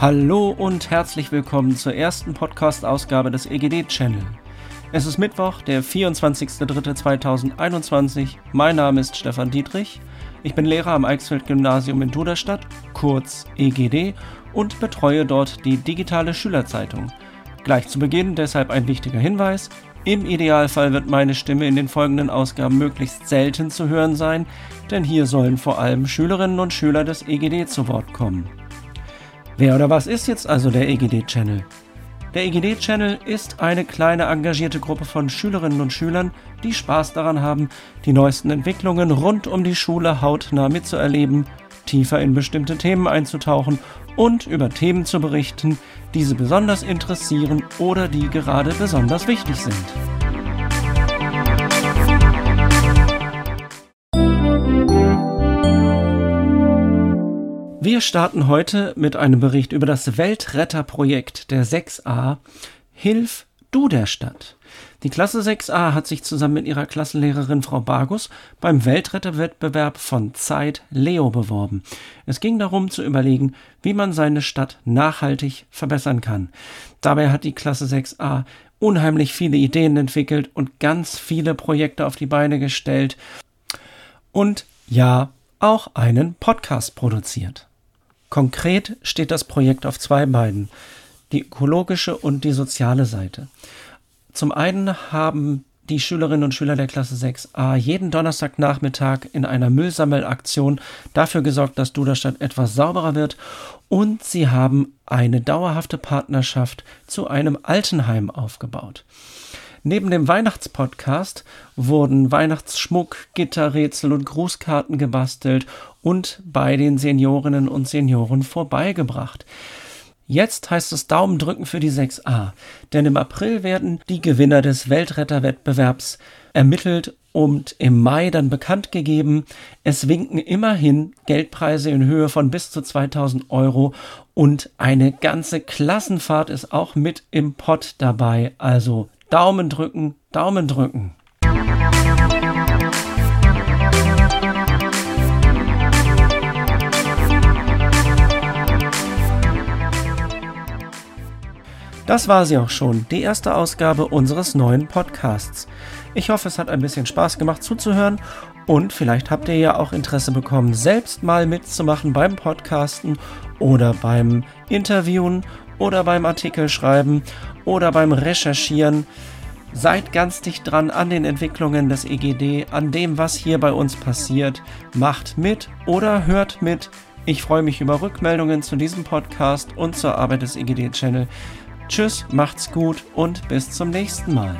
Hallo und herzlich willkommen zur ersten Podcast-Ausgabe des EGD-Channel. Es ist Mittwoch, der 24.03.2021. Mein Name ist Stefan Dietrich. Ich bin Lehrer am Eichsfeld-Gymnasium in Duderstadt, kurz EGD, und betreue dort die digitale Schülerzeitung. Gleich zu Beginn deshalb ein wichtiger Hinweis. Im Idealfall wird meine Stimme in den folgenden Ausgaben möglichst selten zu hören sein, denn hier sollen vor allem Schülerinnen und Schüler des EGD zu Wort kommen. Wer oder was ist jetzt also der EGD-Channel? Der EGD-Channel ist eine kleine engagierte Gruppe von Schülerinnen und Schülern, die Spaß daran haben, die neuesten Entwicklungen rund um die Schule hautnah mitzuerleben, tiefer in bestimmte Themen einzutauchen und über Themen zu berichten, die sie besonders interessieren oder die gerade besonders wichtig sind. Wir starten heute mit einem Bericht über das Weltretterprojekt der 6a Hilf du der Stadt. Die Klasse 6a hat sich zusammen mit ihrer Klassenlehrerin Frau Bargus beim Weltretterwettbewerb von Zeit Leo beworben. Es ging darum zu überlegen, wie man seine Stadt nachhaltig verbessern kann. Dabei hat die Klasse 6a unheimlich viele Ideen entwickelt und ganz viele Projekte auf die Beine gestellt und ja, auch einen Podcast produziert. Konkret steht das Projekt auf zwei Beinen, die ökologische und die soziale Seite. Zum einen haben die Schülerinnen und Schüler der Klasse 6a jeden Donnerstagnachmittag in einer Müllsammelaktion dafür gesorgt, dass Duderstadt etwas sauberer wird und sie haben eine dauerhafte Partnerschaft zu einem Altenheim aufgebaut. Neben dem Weihnachtspodcast wurden Weihnachtsschmuck, Gitterrätsel und Grußkarten gebastelt und bei den Seniorinnen und Senioren vorbeigebracht. Jetzt heißt es Daumen drücken für die 6a, denn im April werden die Gewinner des Weltretterwettbewerbs ermittelt und im Mai dann bekannt gegeben. Es winken immerhin Geldpreise in Höhe von bis zu 2000 Euro und eine ganze Klassenfahrt ist auch mit im Pott dabei. Also Daumen drücken, Daumen drücken. Das war sie auch schon, die erste Ausgabe unseres neuen Podcasts. Ich hoffe, es hat ein bisschen Spaß gemacht zuzuhören und vielleicht habt ihr ja auch Interesse bekommen, selbst mal mitzumachen beim Podcasten oder beim Interviewen oder beim Artikel schreiben oder beim Recherchieren. Seid ganz dicht dran an den Entwicklungen des EGD, an dem, was hier bei uns passiert. Macht mit oder hört mit. Ich freue mich über Rückmeldungen zu diesem Podcast und zur Arbeit des EGD-Channel. Tschüss, macht's gut und bis zum nächsten Mal.